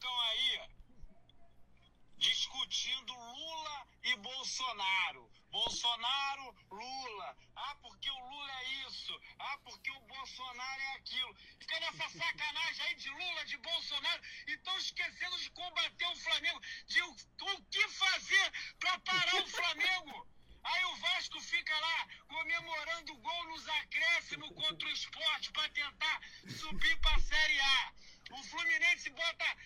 ficam aí discutindo Lula e Bolsonaro. Bolsonaro, Lula. Ah, porque o Lula é isso. Ah, porque o Bolsonaro é aquilo. Fica nessa sacanagem aí de Lula, de Bolsonaro. E estão esquecendo de combater o Flamengo. De o, o que fazer para parar o Flamengo. Aí o Vasco fica lá comemorando o gol nos acréscimos contra o esporte para tentar subir para a Série A. O Fluminense bota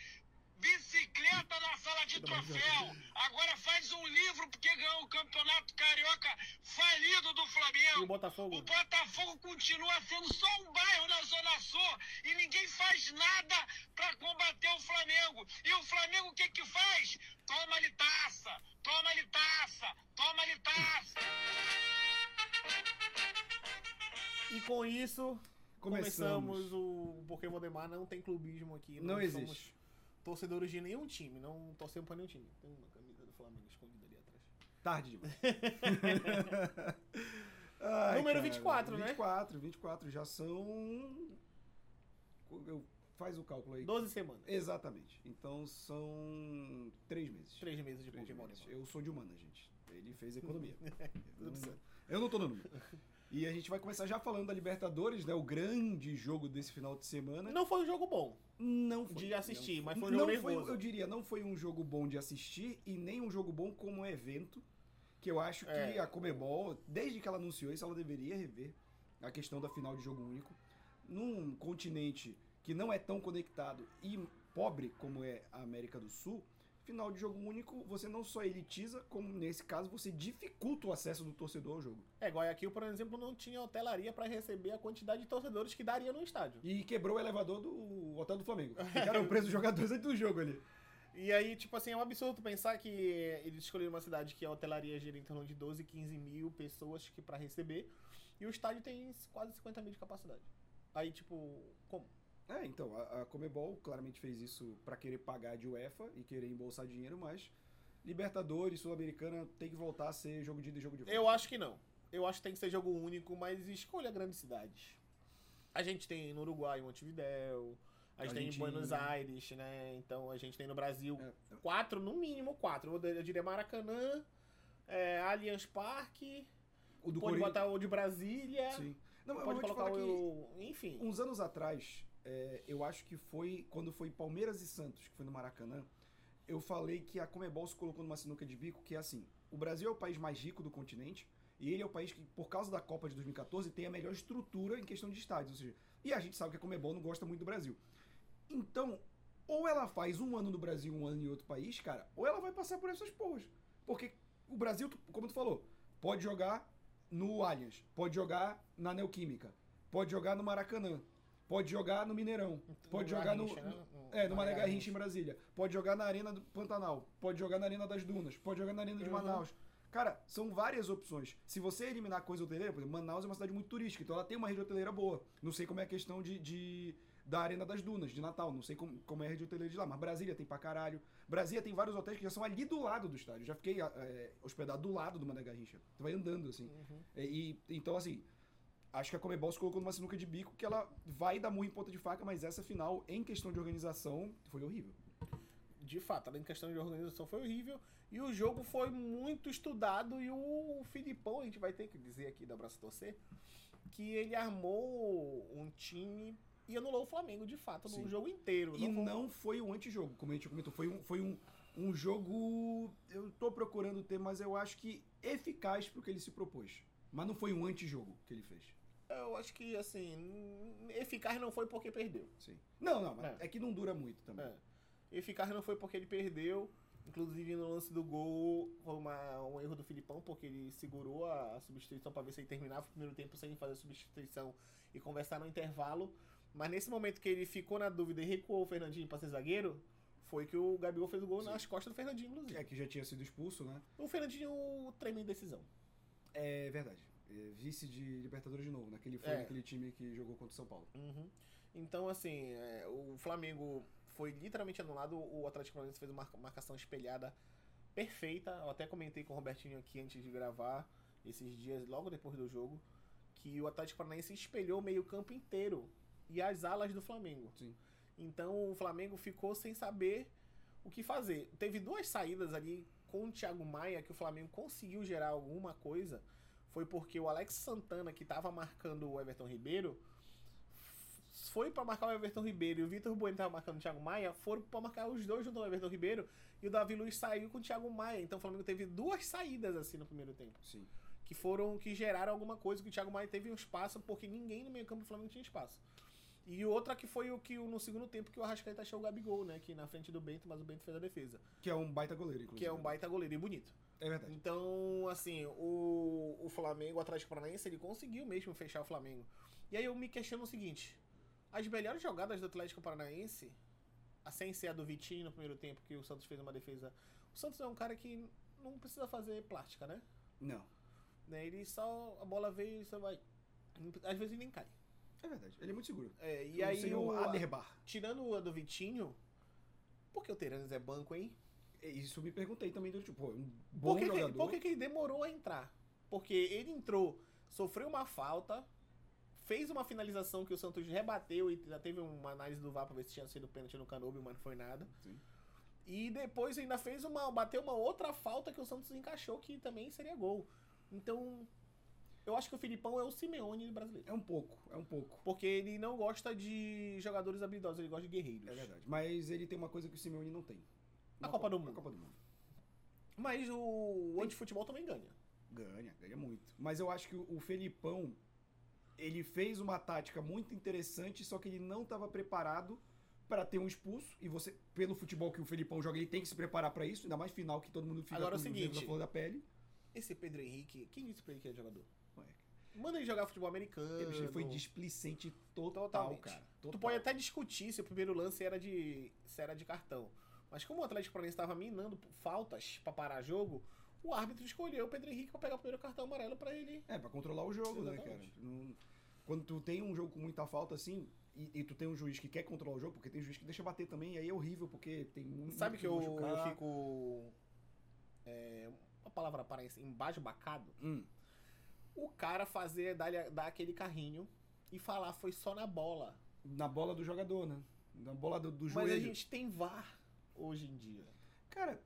bicicleta na sala de troféu. Agora faz um livro porque ganhou o campeonato carioca falido do Flamengo. E o Botafogo? O Botafogo continua sendo só um bairro na Zona Sul e ninguém faz nada para combater o Flamengo. E o Flamengo o que que faz? Toma-lhe taça, toma-lhe taça, toma-lhe taça. E com isso, Começamos. começamos, o Porque Valdemar não tem clubismo aqui. Não nós existe. somos torcedores de nenhum time, não torcemos pra nenhum time. Tem uma camisa do Flamengo escondida ali atrás. Tarde demais. Ai, Número cara, 24, né? 24, 24. Já são. Eu... Faz o cálculo aí. 12 semanas. Exatamente. Então são três meses. Três meses de Três Pokémon. meses. Eu sou de humana, gente. Ele fez economia. eu, não, eu não tô no número. E a gente vai começar já falando da Libertadores, né? O grande jogo desse final de semana. Não foi um jogo bom. Não foi. De assistir, Não mas foi- um jogo não foi, nervoso. Eu diria, não foi um jogo bom de assistir e nem um jogo bom como evento. Que eu acho que É. a Comebol, desde que ela anunciou isso, ela deveria rever a questão da final de jogo único. Num continente que não é tão conectado e pobre como é a América do Sul, final de jogo único você não só elitiza, como nesse caso você dificulta o acesso do torcedor ao jogo. É, Guayaquil, por exemplo, não tinha hotelaria pra receber a quantidade de torcedores que daria no estádio. E quebrou o elevador do Hotel do Flamengo. Ficaram presos os jogadores antes do jogo ali. E aí, tipo assim, é um absurdo pensar que eles escolheram uma cidade que a hotelaria gira em torno de 12, 15 mil pessoas que para receber, e o estádio tem quase 50 mil de capacidade. Aí, tipo, como? É, então, a, a Comebol claramente fez isso pra querer pagar de UEFA e querer embolsar dinheiro, mas Libertadores, Sul-Americana tem que voltar a ser jogo de ida e jogo de volta. Eu acho que não. Eu acho que tem que ser jogo único, mas escolha grandes cidades. A gente tem no Uruguai Montevidéu, a gente tem em Argentina. Buenos Aires, né? Então a gente tem no Brasil É. quatro, no mínimo quatro. Eu diria Maracanã, é, Allianz Parque, O do pode Corinthians. botar o de Brasília, Sim. Não, pode colocar falar que o. Enfim. uns anos atrás, é, eu acho que foi quando foi Palmeiras e Santos, que foi no Maracanã, eu falei que a Comebol se colocou numa sinuca de bico, que é assim, o Brasil é o país mais rico do continente, e ele é o país que, por causa da Copa de 2014, tem a melhor estrutura em questão de estádios. Ou seja, e a gente sabe que a Comebol não gosta muito do Brasil. Então, ou ela faz um ano no Brasil, um ano em outro país, cara, ou ela vai passar por essas porras. Porque o Brasil, como tu falou, pode jogar no Allianz, pode jogar na Neoquímica, pode jogar no Maracanã, pode jogar no Mineirão, pode jogar no, Garrincha, né? no- é, no Mané Garrincha em Brasília, pode jogar na Arena do Pantanal, pode jogar na Arena das Dunas, pode jogar na Arena de Uhum. Manaus. Cara, são várias opções. Se você eliminar coisa hoteleira, por exemplo, Manaus é uma cidade muito turística, então ela tem uma rede hoteleira boa. Não sei como é a questão de, de- da Arena das Dunas, de Natal, não sei como, como é a rede hoteleira de lá, mas Brasília tem pra caralho. Brasília tem vários hotéis que já são ali do lado do estádio. Já fiquei é, hospedado do lado do Mané Garrincha. Tu vai andando, assim. E, e- então, assim, acho que a Comebol se colocou numa sinuca de bico que ela vai dar muito em ponta de faca, mas essa final, em questão de organização, foi horrível. De fato, de questão de organização foi horrível. E o jogo foi muito estudado. E o Filipão, a gente vai ter que dizer aqui da Braço Torcer, que ele armou um time e anulou o Flamengo, de fato, Sim. no jogo inteiro. E foi- não foi um antijogo, como a gente comentou. Foi um, foi um, um jogo. Eu tô procurando ter, mas eu acho que eficaz pro que ele se propôs. Mas não foi um antijogo que ele fez. Eu acho que, assim, eficaz não foi porque perdeu. Sim. Não, não, mas É. é, que não dura muito também. É. Eficaz não foi porque ele perdeu. Inclusive no lance do gol foi uma- um erro do Filipão, porque ele segurou a, a substituição para ver se ele terminava o primeiro tempo sem fazer a substituição e conversar no intervalo. Mas nesse momento que ele ficou na dúvida e recuou o Fernandinho para ser zagueiro, foi que o Gabigol fez o gol Sim. nas costas do Fernandinho, inclusive. É que já tinha sido expulso, né? O Fernandinho treme em decisão. É verdade. É vice de Libertadores de novo, naquele foi É. naquele time que jogou contra o São Paulo. Uhum. Então, assim, é, o Flamengo foi literalmente anulado. O Atlético Paranaense fez uma marca- marcação espelhada perfeita. Eu até comentei com o Robertinho aqui antes de gravar, esses dias, logo depois do jogo, que o Atlético Paranaense espelhou o meio-campo inteiro e as alas do Flamengo. Sim. Então o Flamengo ficou sem saber o que fazer. Teve duas saídas ali com o Thiago Maia que o Flamengo conseguiu gerar alguma coisa. Foi porque o Alex Santana, que estava marcando o Everton Ribeiro, foi para marcar o Everton Ribeiro e o Vitor Bueno estava marcando o Thiago Maia, foram para marcar os dois junto ao Everton Ribeiro e o Davi Luiz saiu com o Thiago Maia. Então o Flamengo teve duas saídas assim no primeiro tempo Sim. que foram que geraram alguma coisa que o Thiago Maia teve um espaço porque ninguém no meio campo do Flamengo tinha espaço. E outra que foi o que no segundo tempo que o Arrascaeta achou o Gabigol, né, que na frente do Bento, mas o Bento fez a defesa, Que é um baita goleiro, inclusive. que é um baita goleiro e bonito. É verdade. Então, assim, o, o Flamengo, o Atlético Paranaense, ele conseguiu mesmo fechar o Flamengo. E aí eu me questiono o seguinte: as melhores jogadas do Atlético Paranaense, a sem ser a do Vitinho no primeiro tempo, que o Santos fez uma defesa. O Santos é um cara que não precisa fazer plástica, né? Não. né? Ele só. A bola veio e você vai. Às vezes nem cai. É verdade. Ele é muito seguro. É, e aí, o, Aderbar. tirando a do Vitinho, por que o Teranes é banco, hein? Isso me perguntei também do tipo, um bom Por que, que, jogador. por que, que ele demorou a entrar? Porque ele entrou, sofreu uma falta, fez uma finalização que o Santos rebateu e já teve uma análise do VAR pra ver se tinha sido pênalti no Canobio, mas não foi nada. Sim. E depois ainda fez uma. bateu uma outra falta que o Santos encaixou que também seria gol. Então, eu acho que o Filipão é o Simeone brasileiro. É um pouco, é um pouco. Porque ele não gosta de jogadores habilidosos, ele gosta de guerreiros. É verdade. Mas ele tem uma coisa que o Simeone não tem. A Uma Copa do Mundo. Copa do Mundo. Mas o antifutebol também ganha. Ganha, ganha muito. Mas eu acho que o o Felipão, ele fez uma tática muito interessante, só que ele não estava preparado para ter um expulso. E você, pelo futebol que o Felipão joga, ele tem que se preparar para isso, ainda mais final que todo mundo fica Agora é o com dedos seguinte, na flor da pele. Esse Pedro Henrique, quem disse pra ele que é jogador? Ué, Manda ele jogar futebol americano. Ele foi displicente total, Totalmente. cara. Tu Total. pode até discutir se o primeiro lance era de, se era de cartão. Mas como o Atlético Paranaense estava minando faltas pra parar jogo, o árbitro escolheu o Pedro Henrique pra pegar o primeiro cartão amarelo pra ele. É, pra controlar o jogo, né, cara? Exatamente. Não- Quando tu tem um jogo com muita falta, assim, e, e tu tem um juiz que quer controlar o jogo, porque tem juiz que deixa bater também, aí é horrível, porque tem um. Sabe que eu, eu fico. É, uma palavra aparece embasbacado? Hum, O cara fazer, dar, dar aquele carrinho e falar foi só na bola. na bola do jogador, né? Na bola do, do Mas joelho. a gente tem VAR hoje em dia. Cara,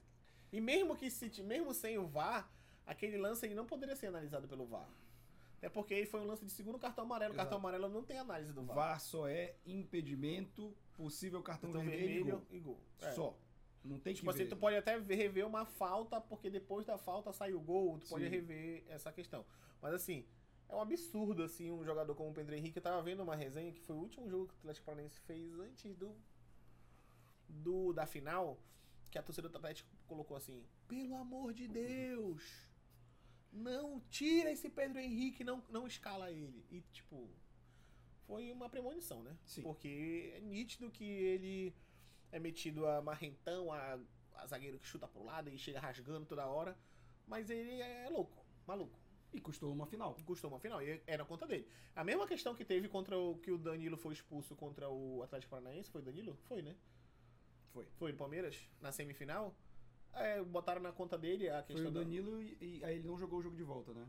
E mesmo que se, mesmo sem o VAR, aquele lance ele não poderia ser analisado pelo VAR. Até porque ele foi um lance de segundo cartão amarelo. O Exato. cartão amarelo não tem análise do VAR. VAR só é impedimento, possível cartão, Cartão vermelho, e gol. e gol. É. Só. Não tem Tipo que assim, ver. tu pode até rever uma falta, porque depois da falta sai o gol, tu pode Sim. rever essa questão. Mas assim, é um absurdo, assim, um jogador como o Pedro Henrique. Eu tava vendo uma resenha que foi o último jogo que o Atlético Paranaense fez antes do, do da final, que a torcida do Atlético colocou assim, pelo amor de Deus, não tira esse Pedro Henrique, não, não escala ele. E tipo, foi uma premonição, né? Sim. Porque é nítido que ele é metido a marrentão, a, a zagueiro que chuta pro lado e chega rasgando toda hora. Mas ele é louco, maluco. E custou uma final. Custou uma final, e era conta dele. A mesma questão que teve contra o que o Danilo foi expulso contra o Atlético Paranaense, foi Danilo? Foi, né? Foi. Foi o Palmeiras, na semifinal. É, botaram na conta dele a Foi questão o da- Danilo e, e aí ele não jogou o jogo de volta, né?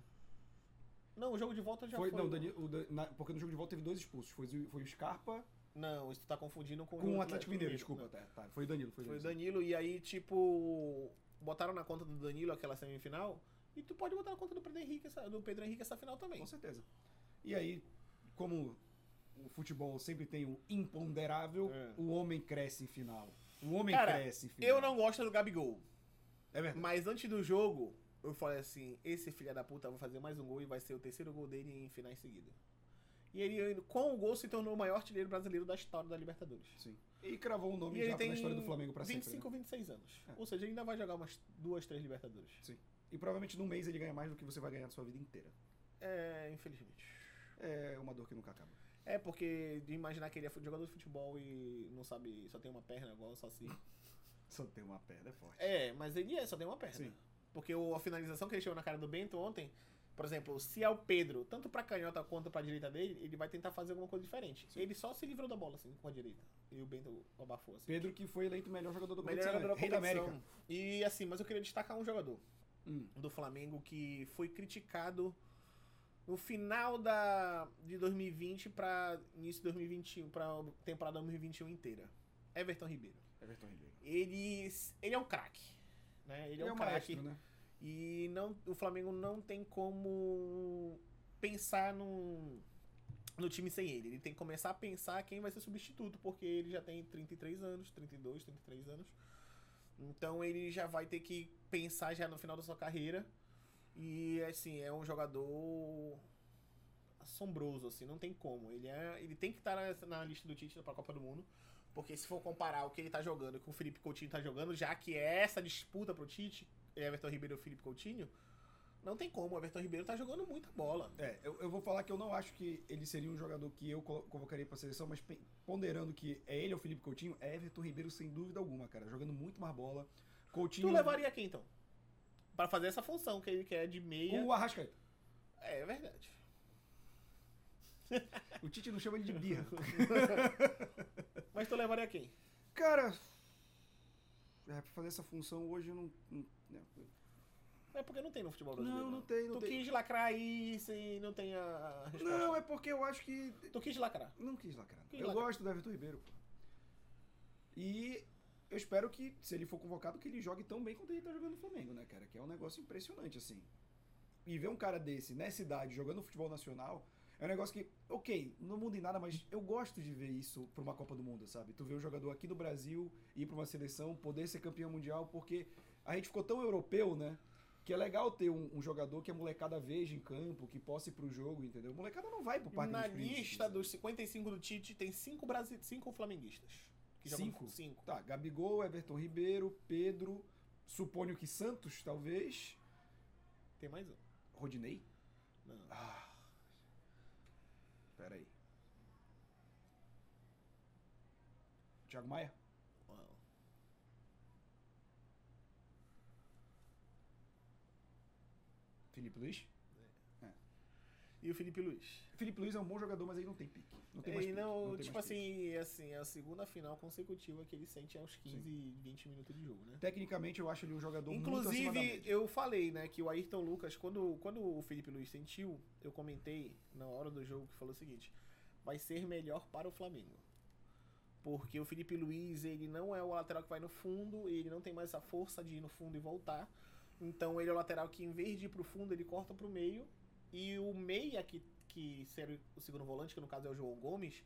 Não, o jogo de volta já foi, foi. não, o Danilo, o Dan- na- porque no jogo de volta teve dois expulsos. Foi, o- foi o Scarpa Não, isso tu tá confundindo com, com o Atlético Mineiro, desculpa. Não. Tá, tá, foi o Danilo, foi o Foi o Danilo. Danilo, e aí, tipo, botaram na conta do Danilo aquela semifinal. E tu pode botar na conta do Pedro Henrique essa, do Pedro Henrique essa final também. Com certeza. E aí, como o futebol sempre tem o imponderável, É. o homem cresce em final. O homem Cara, cresce final. Eu não gosto do Gabigol. É verdade. Mas antes do jogo, eu falei assim: esse filho da puta vai fazer mais um gol e vai ser o terceiro gol dele em finais seguidas. E ele, com o gol, se tornou o maior artilheiro brasileiro da história da Libertadores. Sim. E cravou o nome E ele já tem na história do Flamengo pra sempre. 25 né? 26 anos. É. Ou seja, ele ainda vai jogar umas duas, três Libertadores. E provavelmente num mês ele ganha mais do que você vai ganhar na sua vida inteira. É, infelizmente. É uma dor que nunca acaba. É, porque de imaginar que ele é jogador de futebol e não sabe, só tem uma perna igual só assim. Só tem uma perna, é forte. É, mas ele é, só tem uma perna. Sim. Porque o- a finalização que ele chegou na cara do Bento ontem, por exemplo, se é o Pedro, tanto pra canhota quanto pra direita dele, ele vai tentar fazer alguma coisa diferente. Sim. Ele só se livrou da bola, assim, com a direita. E o Bento abafou, assim. Pedro que foi eleito o melhor jogador do Melhor jogador da da. América. E assim, mas eu queria destacar um jogador Hum. do Flamengo que foi criticado no final da, de 2020 pra início de 2021, pra temporada 2021 inteira. Everton Ribeiro. Everton Ribeiro. Ele, ele é um craque. Né? Ele, é um um craque. maestro, né? E não, o Flamengo não tem como pensar no, no time sem ele. Ele tem que começar a pensar quem vai ser substituto, porque ele já tem 33 anos, 32, 33 anos. Então ele já vai ter que pensar já no final da sua carreira. E assim, é um jogador assombroso, assim, não tem como. Ele, é, ele tem que estar na, na lista do Tite para a Copa do Mundo. Porque se for comparar o que ele tá jogando com o Felipe Coutinho tá jogando, já que é essa disputa pro Tite, Everton Ribeiro e o Felipe Coutinho, não tem como. O Everton Ribeiro tá jogando muita bola. É, eu, eu vou falar que eu não acho que ele seria um jogador que eu convocaria pra seleção, mas ponderando que é ele ou Felipe Coutinho, é Everton Ribeiro sem dúvida alguma, cara. Jogando muito mais bola. Coutinho. Tu levaria quem então? Pra fazer essa função que ele quer de meia. O Arrascaeta. É verdade. O Tite não chama ele de birra. Mas tu levaria quem? Cara. É, pra fazer essa função hoje eu não. não- né? É porque não tem no futebol brasileiro. Não, não tem, não tu tem. quis lacrar aí sem não tem a a resposta. Não, é porque eu acho que. Tu quis lacrar. Não quis lacrar. Quis eu lacrar. gosto do Everton Ribeiro, pô. E eu espero que, se ele for convocado, que ele jogue tão bem quanto ele tá jogando no Flamengo, né, cara? Que é um negócio impressionante, assim. E ver um cara desse, nessa idade, jogando futebol nacional, é um negócio que, ok, não muda em nada, mas eu gosto de ver isso pra uma Copa do Mundo, sabe? Tu vê um jogador aqui do Brasil ir pra uma seleção, poder ser campeão mundial, porque a gente ficou tão europeu, né? Que é legal ter um, um jogador que a molecada veja em campo, que possa ir pro jogo, entendeu? A molecada não vai pro Parque Na dos Príncipes, lista sabe? dos 55 do Tite tem 5 Brasi... cinco flamenguistas. Que Cinco? Cinco. Tá, Gabigol, Everton Ribeiro, Pedro, suponho que Santos, talvez. Tem mais um. Rodinei? Não. Ah. Pera aí. Thiago Maia? Uau. Felipe Luiz? E o Felipe Luiz? Felipe Luiz é um bom jogador, mas ele não tem pique. Não tem mais E pique. não, não tem tipo mais pique. assim, assim, é a segunda final consecutiva que ele sente aos 15, 20 minutos de jogo, né? Tecnicamente, eu acho ele um jogador muito acima da Inclusive, eu falei, né, que o Ayrton Lucas, quando, quando o Felipe Luiz sentiu, eu comentei na hora do jogo que falou o seguinte: vai ser melhor para o Flamengo. Porque o Felipe Luiz, ele não é o lateral que vai no fundo, ele não tem mais a força de ir no fundo e voltar. Então ele é o lateral que, em vez de ir pro fundo, ele corta pro meio. E o meia, que, que o segundo volante, que no caso é o João Gomes,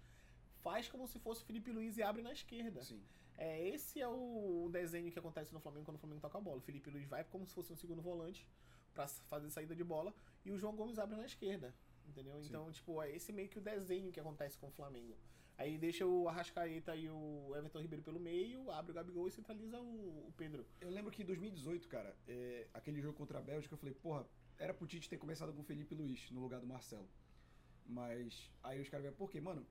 faz como se fosse o Felipe Luiz e abre na esquerda. Sim. É, esse é o desenho que acontece no Flamengo quando o Flamengo toca a bola. O Felipe Luiz vai como se fosse um segundo volante pra fazer saída de bola e o João Gomes abre na esquerda. Entendeu? Sim. Então, tipo, é esse meio que o desenho que acontece com o Flamengo. Aí deixa o Arrascaeta e o Everton Ribeiro pelo meio, abre o Gabigol e centraliza o, o Pedro. Eu lembro que em 2018, cara, é, aquele jogo contra a Bélgica, eu falei, porra, era pro Tite ter começado com o Felipe Luiz no lugar do Marcelo. Mas aí os caras vieram, por quê? Mano,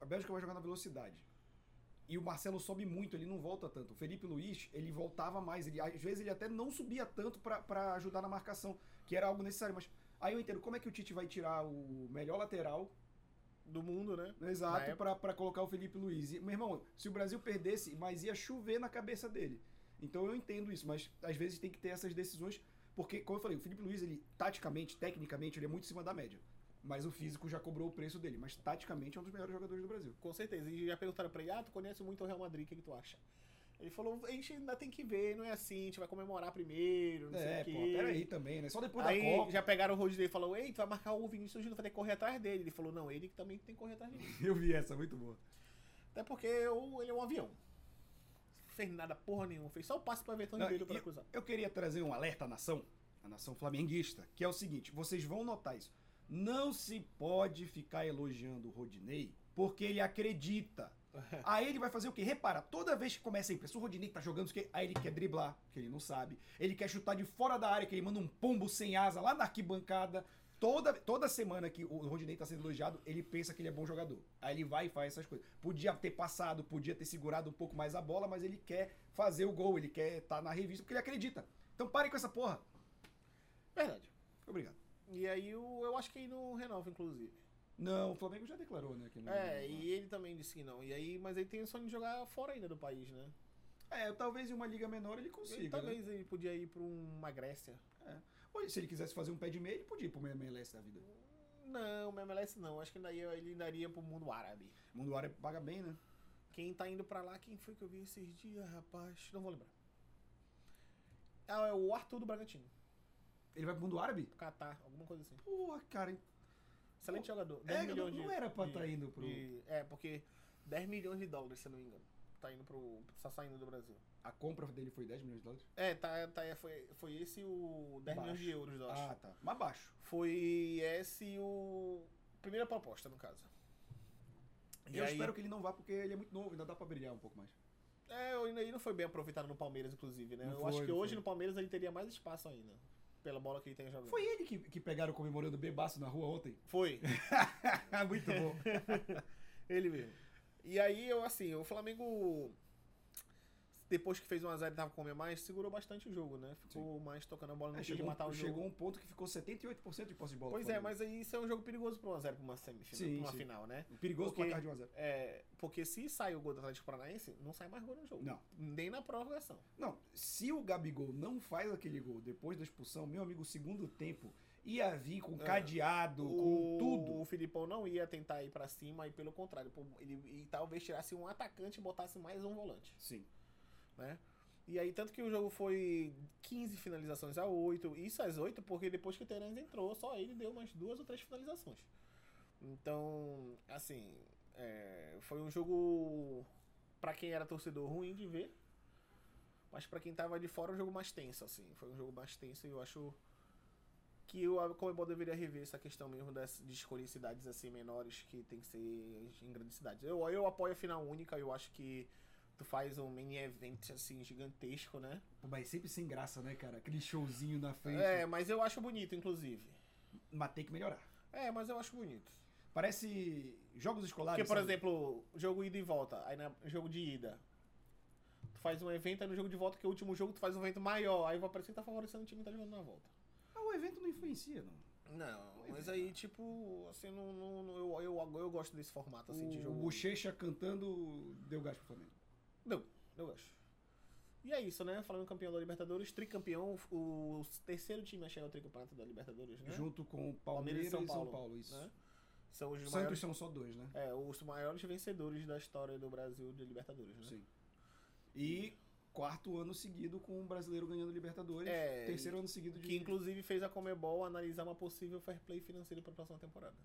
a Bélgica vai jogar na velocidade. E o Marcelo sobe muito, ele não volta tanto. O Felipe Luiz, ele voltava mais. Ele, às vezes ele até não subia tanto pra ajudar na marcação, que era algo necessário. Mas aí eu entendo como é que o Tite vai tirar o melhor lateral Do mundo, né? Na Exato, pra colocar o Felipe Luiz. E, meu irmão, se o Brasil perdesse, mas ia chover na cabeça dele. Então eu entendo isso, mas às vezes tem que ter essas decisões, porque, como eu falei, o Felipe Luiz, ele, taticamente, tecnicamente, ele é muito em cima da média. Mas o físico já cobrou o preço dele. Mas taticamente é um dos melhores jogadores do Brasil. Com certeza. E já perguntaram pra ele, ah, tu conhece muito o Real Madrid, o que, que tu acha? Ele falou, a gente ainda tem que ver, não é assim, a gente vai comemorar primeiro, não é, sei o quê. peraí também, né? Só depois Aí da Copa. já pegaram o Rodney e falou, ei, tu vai marcar o Vinícius Júnior, vai ter que correr atrás dele. Ele falou, não, ele que também tem que correr atrás dele. Eu vi essa, muito boa. Até porque o- ele é um avião. Fez nada porra nenhuma, fez só o passe pro Everton Ribeiro e pra eu- queria trazer um alerta à nação, a nação flamenguista, que é o seguinte: vocês vão notar isso. Não se pode ficar elogiando o Rodinei porque ele acredita. Aí ele vai fazer o quê? Repara, toda vez que começa a impressão, o Rodinei tá jogando isso, aí ele quer driblar, que ele não sabe. Ele quer chutar de fora da área, que ele manda um pombo sem asa lá na arquibancada. Toda, toda semana que o Rodinei tá sendo elogiado, ele pensa que ele é bom jogador. Aí ele vai e faz essas coisas. Podia ter passado, podia ter segurado um pouco mais a bola, mas ele quer fazer o gol, ele quer estar na revista porque ele acredita. Então parem com essa porra. Verdade. Obrigado. E aí eu acho que ele não renova, inclusive. Não, o Flamengo já declarou, né? Que não, É, e ele também disse que não. E aí, mas ele tem o sonho de jogar fora ainda do país, né? É, talvez em uma liga menor ele Ele, consiga. né? talvez ele podia ir pra uma Grécia. Ou se ele quisesse fazer um pé de meia, ele podia ir pro MLS da vida. Não, o MLS não. Acho que daí ele ainda iria pro mundo árabe. O mundo árabe paga bem, né? Quem tá indo pra lá, quem foi que eu vi esses dias, rapaz? Não vou lembrar. Ah, é o Arthur do Bragantino. Ele vai pro mundo árabe? Catar, alguma coisa assim. Porra, cara. Excelente Pô, jogador. 10 É, não, milhões não de, era pra de- tá indo pro. de- É, porque 10 milhões de dólares, se eu não me engano. Tá indo pro. tá saindo do Brasil. A compra dele foi 10 milhões de dólares? É, tá, tá, é, foi, foi esse o 10 milhões de Baixo. euros, eu acho. Ah, tá. Mas baixo. Foi esse o. Primeira proposta, no caso. E eu aí- espero que ele não vá porque ele é muito novo, ainda dá pra brilhar um pouco mais. É, Inaí não foi bem aproveitado no Palmeiras, inclusive, né? Não eu foi, acho que hoje foi. no Palmeiras ele teria mais espaço ainda. Pela bola que ele tem jogando. Foi ele que, que pegaram comemorando bebaço na rua ontem? Foi. muito bom. ele mesmo. E aí, eu assim, o Flamengo. Depois que fez 1x0 e tava com comer mais, segurou bastante o jogo, né? Ficou mais tocando a bola, não É, chegou, matar o jogo. chegou um ponto que ficou 78% de posse de bola. Pois é, mas aí isso é um jogo perigoso pro 1x0 pra uma semifinal, Sim, pra uma sim. final, né? Perigoso Porque- placar de 1x0. É, porque se sai o gol do Atlético Paranaense, não sai mais gol no jogo. Não. Nem na prorrogação. Não, se o Gabigol não faz aquele gol depois da expulsão, meu amigo, o segundo tempo ia vir com É. cadeado, com o, tudo. O Filipão não ia tentar ir pra cima e pelo contrário, ele e talvez tirasse um atacante e botasse mais um volante, Sim. né? E aí, tanto que o jogo foi 15 finalizações a 8. Isso às 8, porque depois que o Terence entrou, só ele deu umas duas ou três finalizações. Então, assim, é, foi um jogo, pra quem era torcedor, ruim de ver. Mas pra quem tava de fora, um jogo mais tenso, assim. Foi um jogo mais tenso e eu acho que o Comebol deveria rever essa questão mesmo de escolher cidades assim menores que tem que ser em grandes cidades. Eu, eu apoio a final única, eu acho que tu faz um mini event assim gigantesco, né? Pô, mas sempre sem graça, né, cara? Aquele showzinho na frente. É, mas eu acho bonito, inclusive. Mas tem que melhorar. É, mas eu acho bonito. Parece jogos escolares. Porque, por sabe? exemplo, jogo ida e volta, aí na jogo de ida. Tu faz um evento, aí no jogo de volta, que é o último jogo, tu faz um evento maior. Aí vai parecer que tá favorecendo o time que tá jogando na volta. Ah, o evento não influencia, não. Não, mas aí, tipo, assim, não, não, não- eu, eu, eu gosto desse formato assim de o jogo. Bochecha cantando deu gás pro Flamengo. Não, eu acho. E é isso, né? Falando campeão da Libertadores, tricampeão, o terceiro time a chegar ao tricampeonato da Libertadores, né? Junto com Palmeiras, Palmeiras e São e São Paulo, Paulo, isso. né? São os Santos maiores, são só dois, né? é, os maiores vencedores da história do Brasil de Libertadores, né? Sim. E quarto ano seguido com o brasileiro ganhando Libertadores. É, terceiro ano seguido de. Que inclusive fez a Comebol analisar uma possível fair play financeiro para a próxima temporada.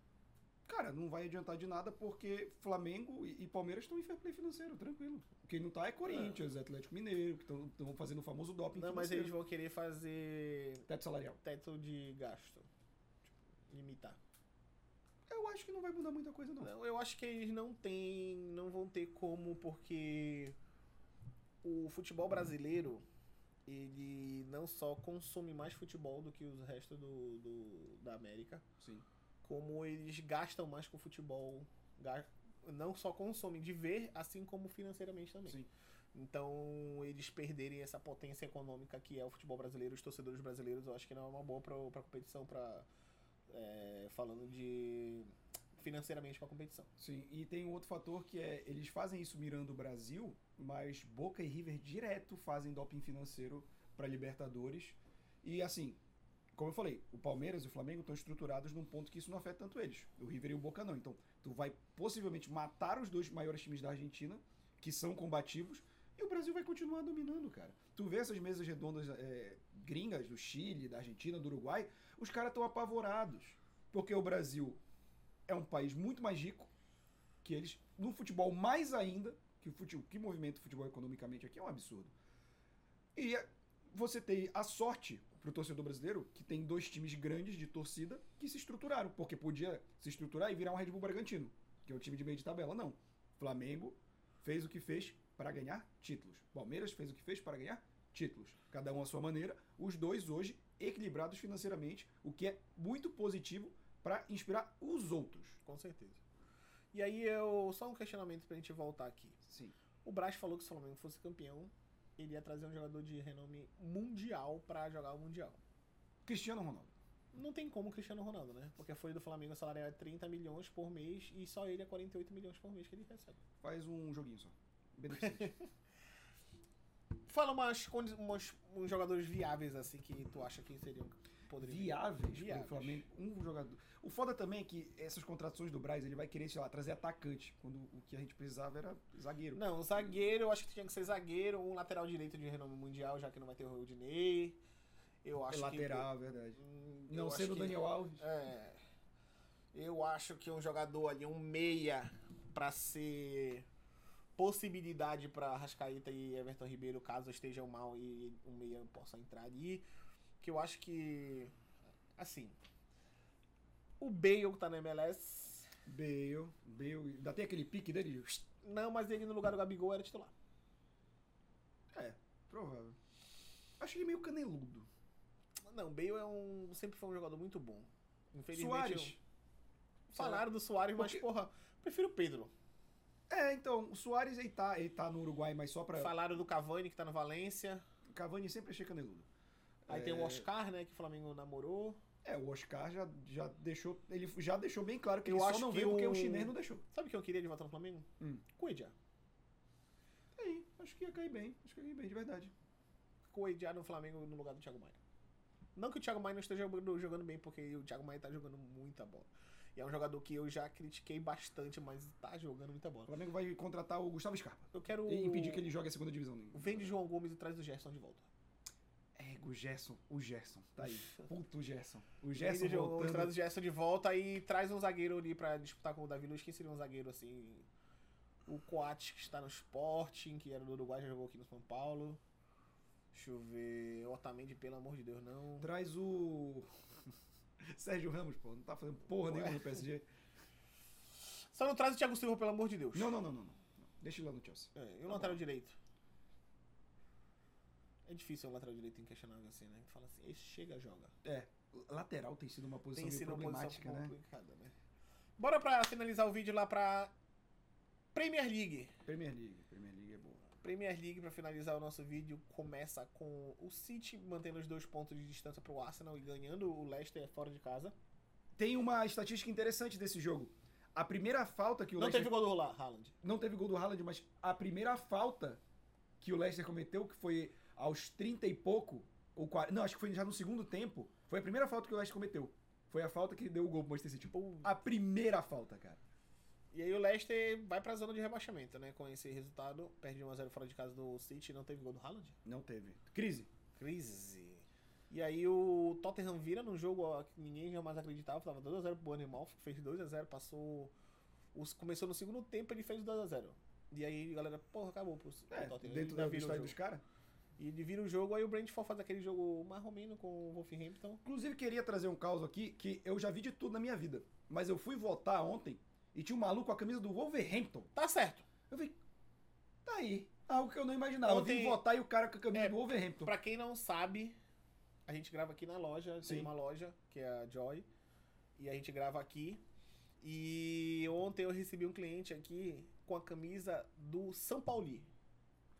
Cara, não vai adiantar de nada porque Flamengo e e Palmeiras estão em fair play financeiro, tranquilo. Quem não tá é Corinthians, Atlético Mineiro, que estão fazendo o famoso doping Não, mas financeiro. eles vão querer fazer Teto salarial. teto de gasto. Tipo, limitar. Eu acho que não vai mudar muita coisa, não. Não, eu acho que eles não têm, não vão ter como, porque o futebol brasileiro, ele não só consome mais futebol do que os restos do, do- da América, Sim. como eles gastam mais com futebol, não só consomem de ver, assim como financeiramente também. Sim. Então, eles perderem essa potência econômica que é o futebol brasileiro, os torcedores brasileiros, eu acho que não é uma boa pra, pra competição, pra, é, falando de financeiramente pra competição. Sim, e tem um outro fator que é, eles fazem isso mirando o Brasil, mas Boca e River direto fazem doping financeiro para Libertadores. E assim, como eu falei, o Palmeiras e o Flamengo estão estruturados num ponto que isso não afeta tanto eles. O River e o Boca não. Então, tu vai possivelmente matar os dois maiores times da Argentina, que são combativos, e o Brasil vai continuar dominando, cara. Tu vê essas mesas redondas é, gringas do Chile, da Argentina, do Uruguai, os caras estão apavorados. Porque o Brasil é um país muito mais rico que eles, no futebol mais ainda, que o futebol, que movimenta o futebol economicamente aqui é um absurdo. E você tem a sorte pro torcedor brasileiro que tem dois times grandes de torcida que se estruturaram, porque podia se estruturar e virar um Red Bull Bragantino, que é o time de meio de tabela, não. Flamengo fez o que fez para ganhar títulos. Palmeiras fez o que fez para ganhar títulos. Cada um à sua maneira, os dois hoje equilibrados financeiramente, o que é muito positivo para inspirar os outros. Com certeza. E aí, eu, só um questionamento pra gente voltar aqui. Sim. O Braz falou que se o Flamengo fosse campeão, ele ia trazer um jogador de renome mundial pra jogar o Mundial. Cristiano Ronaldo. Não tem como o Cristiano Ronaldo, né? Porque a folha do Flamengo o salário é 30 milhões por mês e só ele é 48 milhões por mês que ele recebe. Faz um joguinho só. Beneficente. Fala umas, umas uns jogadores viáveis assim que tu acha que seriam. Poderiam. viáveis, Viáveis. pro Flamengo. Um jogador. O foda também é que essas contratações do Braz, ele vai querer, sei lá, trazer atacante, quando o que a gente precisava era zagueiro. Não, zagueiro, eu acho que tinha que ser zagueiro, um lateral direito de renome mundial, já que não vai ter o Rodinei. Eu É acho lateral, verdade. que. Hum, eu Não acho sendo o que- Daniel Alves. É. Eu acho que um jogador ali, um meia, pra ser possibilidade pra Rascaíta e Everton Ribeiro, caso estejam mal e um meia possa entrar ali. Que eu acho que. Assim. O Bale tá na MLS. Bale, Bale. Ainda tem aquele pique dele? Não, mas ele no lugar do Gabigol era titular. É, provável. Acho ele meio caneludo. Não, Bale é um. Sempre foi um jogador muito bom. Infelizmente. Soares. eu- Falaram do Soares, mas, Porque- porra, prefiro o Pedro. É, então, o Soares ele tá, ele tá no Uruguai, mas só pra. Falaram do Cavani, que tá no Valência. Cavani sempre achei caneludo. Aí É, tem o Oscar, né, que o Flamengo namorou. É, o Oscar já, já deixou. Ele já deixou bem claro que Eu ele só acho não que veio porque o- o chinês não deixou. Sabe quem eu queria de volta no Flamengo? Hum. Coedja. Aí, acho que ia cair bem. Acho que ia cair bem, de verdade. Coedja no Flamengo no lugar do Thiago Maia. Não que o Thiago Maia não esteja jogando, jogando bem, porque o Thiago Maia tá jogando muita bola. E é um jogador que eu já critiquei bastante, mas tá jogando muita O bola. Flamengo vai contratar o Gustavo Scarpa. Eu quero. E impedir que ele jogue a segunda divisão. Vende João Gomes e traz o Gerson de volta. O Gerson. O Gerson. Tá aí. Puto Gerson. O Gerson voltando. traz o Gerson de volta e traz um zagueiro ali pra disputar com o Davi Luiz. Quem seria um zagueiro assim? O Coates, que está no Sporting, que era do Uruguai, já jogou aqui no São Paulo. Deixa eu ver. Otamendi, pelo amor de Deus, não. Traz o. Sérgio Ramos, pô. Não tá fazendo porra Ué. nenhuma no PSG. Só não traz o Thiago Silva, pelo amor de Deus. Não, não, não, não. não. Deixa ele lá no Chelsea. É, e o Tá lateral direito? É difícil um lateral direito inquestionável assim, né? Tu fala assim, chega, joga. É, lateral tem sido uma posição Tem meio sido uma problemática, posição né? complicada, né? Bora pra finalizar o vídeo lá pra Premier League. Premier League. Premier League é boa. Premier League, pra finalizar o nosso vídeo, começa com o City mantendo os dois pontos de distância pro Arsenal e ganhando o Leicester fora de casa. Tem uma estatística interessante desse jogo. A primeira falta que o Não Leicester... teve gol do. Haaland. Não teve gol do Haaland, mas a primeira falta que o Leicester cometeu, que foi aos 30 e pouco, ou 40, não, acho que foi já no segundo tempo, foi a primeira falta que o Leicester cometeu. Foi a falta que deu o gol pro Manchester City. Pô. A primeira falta, cara. E aí o Leicester vai pra zona de rebaixamento, né? Com esse resultado, perde 1x0 fora de casa do City, não teve gol do Haaland. Não teve. Crise. Crise. E aí o Tottenham vira num jogo ó, que ninguém jamais acreditava, tava 2x0 pro Bournemouth, fez 2x0, passou. Os, começou no segundo tempo, ele fez 2x0. E aí a galera, porra, acabou pro, É, Tottenham. dentro da, jogo. dos caras. E ele vira o jogo, aí o Brentford faz aquele jogo marromeno com o Wolverhampton. Inclusive, queria trazer um caos aqui, que eu já vi de tudo na minha vida. Mas eu fui votar ontem e tinha um maluco com a camisa do Wolverhampton. Tá certo. Eu falei, tá aí. Algo que eu não imaginava. Eu Ontem- vim votar e o cara com a camisa É, do Wolverhampton. Pra quem não sabe, a gente grava aqui na loja, tem Sim. uma loja, que é a Joy, e a gente grava aqui. E ontem eu recebi um cliente aqui com a camisa do São Pauli,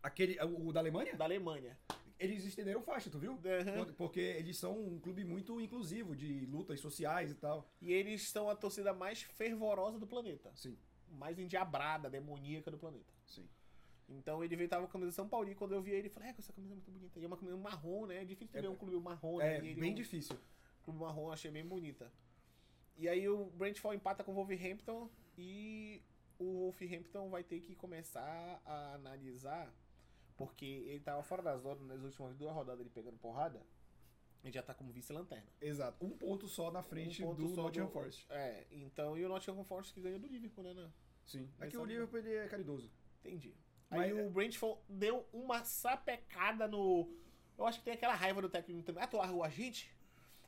Aquele, o, da Alemanha? da Alemanha. Eles estenderam faixa, tu viu? Uhum. Porque eles são um clube muito inclusivo, de lutas sociais e tal. E eles são a torcida mais fervorosa do planeta. Sim, Mais endiabrada, demoníaca do planeta. sim. Então ele veio tava com a camisa do São Paulo e quando eu vi ele, eu falei, é, essa camisa é muito bonita. E é uma camisa marrom, né? É difícil de É- ver um clube marrom, É né? Ele bem um difícil. clube marrom, eu achei bem bonita. E aí o Brentford empata com o Wolverhampton e o Wolverhampton vai ter que começar a analisar, porque ele tava fora da zona nas últimas duas rodadas ele pegando porrada, ele já tá como vice-lanterna. Exato. Um ponto só na frente Um ponto do só Nottingham do- Forest. É, então, e o Nottingham Forest que ganhou do Liverpool, né? né? Sim. É Mas que o Liverpool ele é caridoso. Entendi. Mas Aí é- o Brentford deu uma sapecada no. Eu acho que tem aquela raiva do técnico também. Ah, tu largou a gente?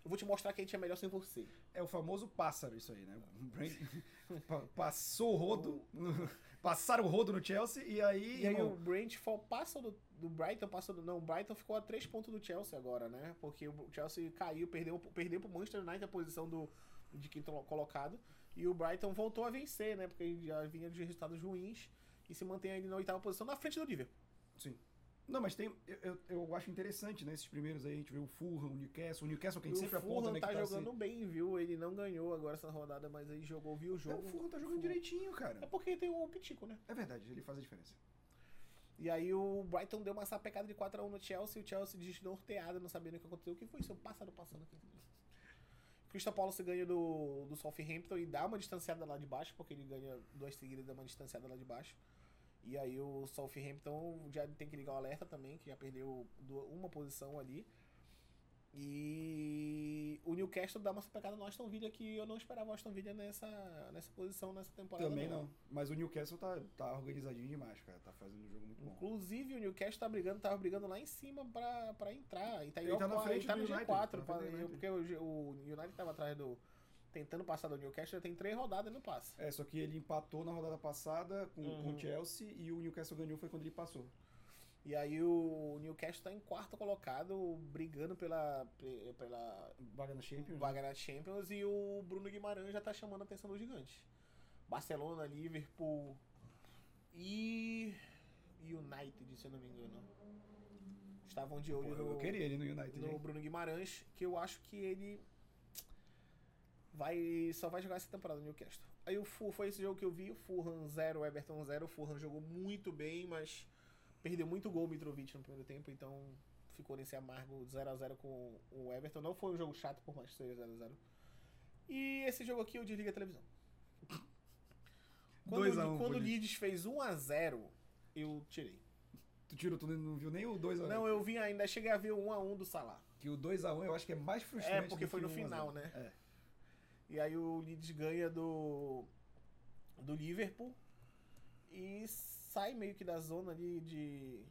Eu vou te mostrar que a gente é melhor sem você. É o famoso pássaro isso aí, né? Passou o rodo, passaram o rodo no Chelsea e aí, E aí irmão, o Brentford passa do, do Brighton, passa do. Não, o Brighton ficou a 3 pontos do Chelsea agora, né? Porque o Chelsea caiu, perdeu, perdeu pro Manchester United a posição do, de quinto colocado. E o Brighton voltou a vencer, né? Porque ele já vinha de resultados ruins e se mantém ainda na oitava posição na frente do Liverpool. Sim. Não, mas tem. Eu, eu, eu acho interessante, né? Esses primeiros aí, a gente vê o Fulham, o Newcastle. O Newcastle que a gente o sempre aponta, Fulham né? tá que tá jogando assim- bem, viu? Ele não ganhou agora essa rodada, mas aí jogou, viu o É, jogo. o Fulham tá jogando direitinho, É cara. porque tem o Pitico, né? É verdade, ele faz a diferença. E aí o Brighton deu uma sapecada de 4x1 no Chelsea, e o Chelsea desnorteado, não sabendo o que aconteceu. O que foi isso? O pássaro passando aqui. Crystal Palace ganha do, do Southampton e dá uma distanciada lá de baixo, porque ele ganha duas seguidas e dá uma distanciada lá de baixo. E aí o Southampton já tem que ligar o alerta também, que já perdeu uma posição ali. E o Newcastle dá uma sapecada no Aston Villa que eu não esperava o Aston Villa nessa, nessa posição nessa temporada. Também não. Mas o Newcastle tá, tá organizadinho demais, cara. Tá fazendo um jogo muito bom. Inclusive, o Newcastle tá brigando, tava brigando lá em cima pra, pra entrar. E tá, Ele tá na ele frente tá do no United, G4. tá pra- porque o, o United tava atrás do. Tentando passar do Newcastle, já tem três rodadas e não passa. É, só que ele empatou na rodada passada com, com Uhum. o Chelsea e o Newcastle ganhou foi quando ele passou. E aí o Newcastle tá em quarto colocado, brigando pela, pe- pela Vaga na Champions. né? vaga na Champions. E o Bruno Guimarães já tá chamando a atenção do gigante. Barcelona, Liverpool e. United, se eu não me engano. Estavam de Pô, olho eu no. queria ele no United. no hein? Bruno Guimarães, que eu acho que ele vai só vai jogar essa temporada no Newcastle. Aí o Fulham, foi esse jogo que eu vi, o Fulham 0, Everton 0. O Fulham jogou muito bem, mas perdeu muito gol o Mitrovic no primeiro tempo, então ficou nesse amargo 0 a 0 com o Everton. Não foi um jogo chato, por mais que seja 0 a 0 E esse jogo aqui eu desligo a televisão. Quando, 2 a 1 quando o Leeds. Fez 1 a 0 eu tirei. Tu tirou, tu não viu nem o 2x1. Não, eu vi ainda, cheguei a ver o 1 a 1 do Salah. Que o 2x1 eu acho que é mais frustrante. É, porque foi no o 1 a 0. final, né? É. E aí o Leeds ganha do do Liverpool e sai meio que da zona ali de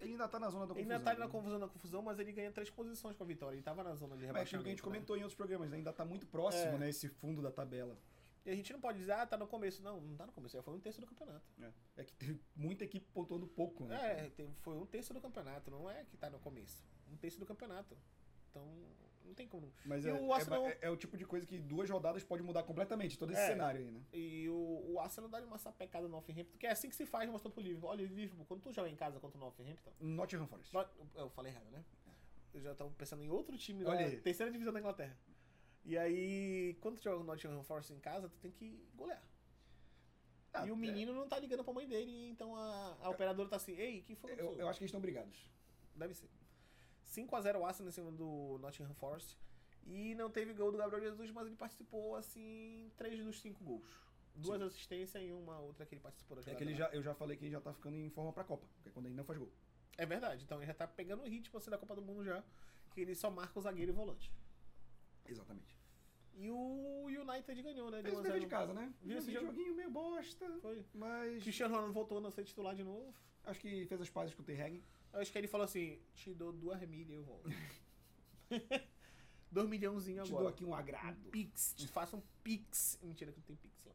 Ele ainda tá na zona da ele confusão. ainda tá na né? confusão, na confusão, mas ele ganha três posições com a vitória. Ele tava na zona de Mas é rebaixamento. aquilo que a gente né? comentou em outros programas, né? ainda tá muito próximo, É. né? Esse fundo da tabela. E a gente não pode dizer, ah, tá no começo. Não, não tá no começo, já foi um terço do campeonato. É, é que teve muita equipe pontuando pouco, né? É, foi um terço do campeonato, não é que tá no começo. Um terço do campeonato. Então, não tem como. Mas é, o Arsenal- é, é o tipo de coisa que duas rodadas pode mudar completamente, todo esse É. cenário aí, né? E o, o Arsenal dá uma sapecada no Northampton, que é assim que se faz, mostrou pro Liverpool. Olha, Liverpool, quando tu joga em casa contra o Northampton, Nottingham Forest. Not- Eu falei errado, né? Eu já tava pensando em outro time Olha da terceira divisão da Inglaterra. E aí, quando tu joga o Nottingham Forest em casa, tu tem que golear. Ah, e o menino não tá ligando pra mãe dele, então a, a operadora tá assim, ei, que foi? é, eu, aconteceu?" eu acho que eles estão brigados. Deve ser. 5x0 o Arsenal em cima do Nottingham Forest. E não teve gol do Gabriel Jesus, mas ele participou, assim, em 3 dos 5 gols. Duas assistências e uma outra que ele participou da É que ele já, eu já falei que ele já tá ficando em forma pra Copa, porque é quando ele não faz gol. É verdade, então ele já tá pegando o ritmo assim, da Copa do Mundo já, que ele só marca o zagueiro e o volante. Exatamente. E o United ganhou, né? Fez o dever de casa, né? Viu esse jogo? joguinho meio bosta, Foi. mas Cristiano Ronaldo voltou a ser titular de novo. acho que fez as pazes com o Terreg. Eu acho que ele falou assim, te dou duas milhas e eu volto. Dois milhãozinho Te agora. dou aqui um agrado. Pix, te faça um Pix. Mentira que não tem Pix lá.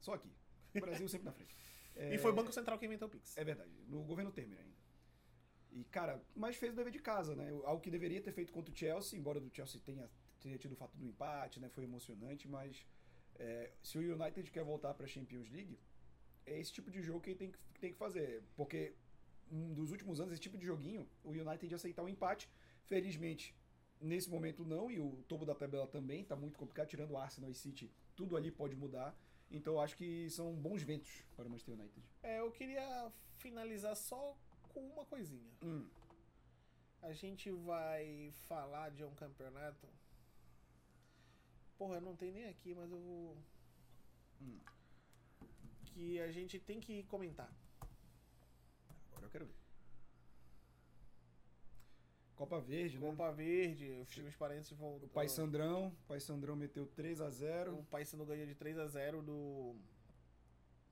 Só aqui. O Brasil sempre na frente. É, E foi o Banco Central que inventou o Pix. É verdade. No governo Temer ainda. E, cara, mas fez o dever de casa, né? Algo que deveria ter feito contra o Chelsea, embora o Chelsea tenha, tenha tido o fato do empate, né? Foi emocionante, mas é, se o United quer voltar pra Champions League, é esse tipo de jogo que ele tem que, tem que fazer. Porque um dos últimos anos, esse tipo de joguinho, o United aceitar o empate. Felizmente, nesse momento não, e o topo da tabela também tá muito complicado, tirando o Arsenal e City, tudo ali pode mudar. Então eu acho que são bons ventos para o Manchester United. É, eu queria finalizar só com uma coisinha. Hum. A gente vai falar de um campeonato. Porra, eu não tenho nem aqui, mas eu vou. Hum. Que a gente tem que comentar. Agora eu quero ver. Copa Verde, né? Copa Verde, os times parentes vão. O Pai Sandrão, o Pai Sandrão meteu 3 a 0 O Paysandu ganhou de 3 a 0 do.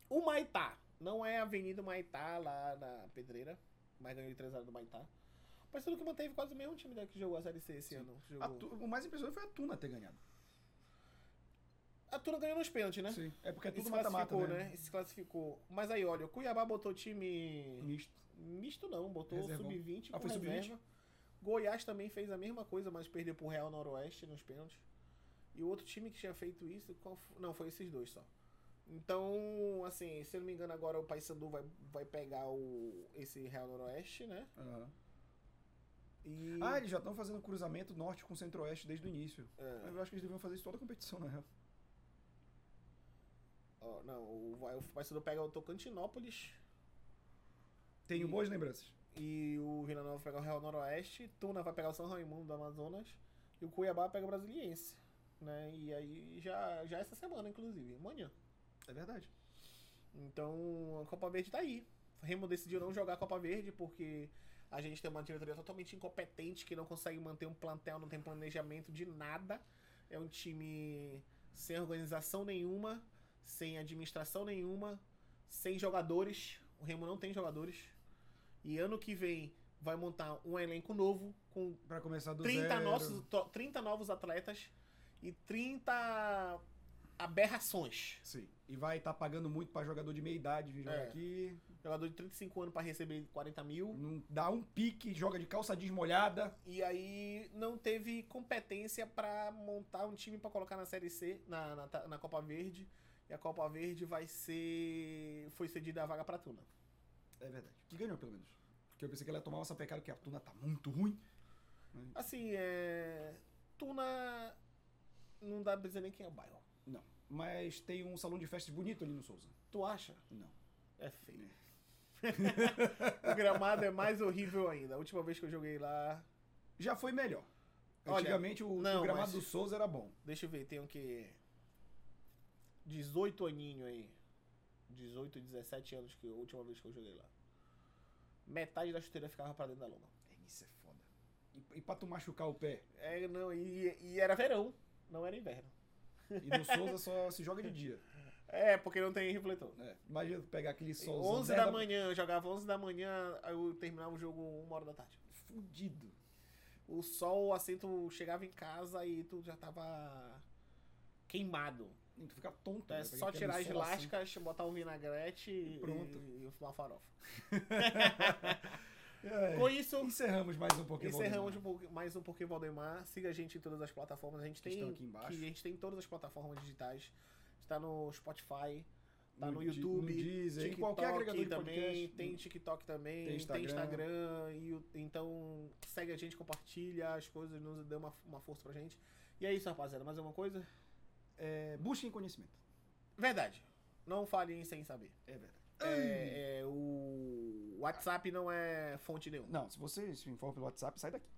O Maitá. Não é a Avenida Maitá lá na Pedreira, mas ganhou de 3 a 0 do Maitá. O Paysandu que manteve quase o mesmo time né, que jogou a Série C esse Sim. ano. Jogou... Tu- o mais impressionante foi a Tuna ter ganhado. A Tuna ganhou nos pênaltis, né? Sim. É porque é E tudo se mata-mata, classificou, né? né? E se classificou. Mas aí, olha, o Cuiabá botou time. Misto. Misto não, botou Reservão. sub-20 Ah, foi sub-20? reserva. Goiás também fez a mesma coisa, mas perdeu pro Real Noroeste nos pênaltis. E o outro time que tinha feito isso, qual fo- não, foi esses dois só. Então, assim, se eu não me engano, agora o Paysandu vai, vai pegar o, esse Real Noroeste, né? Aham. E. Ah, eles já estão fazendo cruzamento norte com centro-oeste desde o início. É. Eu acho que eles deviam fazer isso toda a competição, na real. Não, o, vai- o Paysandu pega o Tocantinópolis Tenho boas lembranças. E o Vila Nova vai pegar o Real Noroeste, Tuna vai pegar o São Raimundo do Amazonas e o Cuiabá pega o Brasiliense. Né? E aí já, já essa semana, inclusive, amanhã. É verdade. Então a Copa Verde tá aí. O Remo decidiu não jogar a Copa Verde porque a gente tem uma diretoria totalmente incompetente que não consegue manter um plantel, não tem planejamento de nada. É um time sem organização nenhuma, sem administração nenhuma, sem jogadores. O Remo não tem jogadores. E ano que vem vai montar um elenco novo com Pra começar do 30 zero. novos, to- 30 novos atletas e 30 aberrações. Sim. E vai estar pagando muito pra jogador de meia idade vir jogar É. aqui. Jogador de 35 anos para receber 40 mil. Não dá um pique, joga de calça desmolhada. E aí não teve competência pra montar um time pra colocar na Série C, na, na, na Copa Verde. E a Copa Verde vai ser. Foi cedida a vaga pra Tuna. É verdade. Que ganhou, pelo menos. Porque eu pensei que ela ia tomar uma sapecada, que a Tuna tá muito ruim. Assim, é. Tuna. Não dá pra dizer nem quem é o bairro. Não. Mas tem um salão de festas bonito ali no Souza. Tu acha? Não. É feio. o gramado é mais horrível ainda. A última vez que eu joguei lá. Já foi melhor. Olha, Antigamente o, não, o gramado mas- do Souza era bom. Deixa eu ver, tem o que? 18 aninho aí. 18, 17 anos que a última vez que eu joguei lá. Metade da chuteira ficava pra dentro da lona. É, Isso é foda. E, e pra tu machucar o pé? É, não, e, e era verão, não era inverno. E no Souza só se joga de dia. É, porque não tem refletor. É, imagina pegar aquele sol 11 da manhã, eu jogava 11 da manhã, aí eu terminava o jogo 1 hora da tarde. Fudido. O sol, assim, tu chegava em casa e tu já tava queimado. Tu fica tonto. É né? só tirar as assim. elásticas, botar um vinagrete e, Pronto. e, e fumar farofa. É, Com isso, Encerramos mais um pouquinho. encerramos um pouco- mais um Porquê Valdemar. Siga a gente em todas as plataformas. A gente tem, estão aqui embaixo. que a gente tem em todas as plataformas digitais. Está no Spotify, tá no, No YouTube, no Deezer, em TikTok qualquer agregador de também, podcast. tem TikTok também, Tem tem Instagram. Instagram. e então segue a gente, compartilha as coisas, nos dê uma, uma força pra gente. E é isso, rapaziada. Mais alguma coisa? É, busquem conhecimento. Verdade. Não falem sem saber. É verdade. É, é, o WhatsApp não é fonte nenhuma. Não, se você se informa pelo WhatsApp, sai daqui.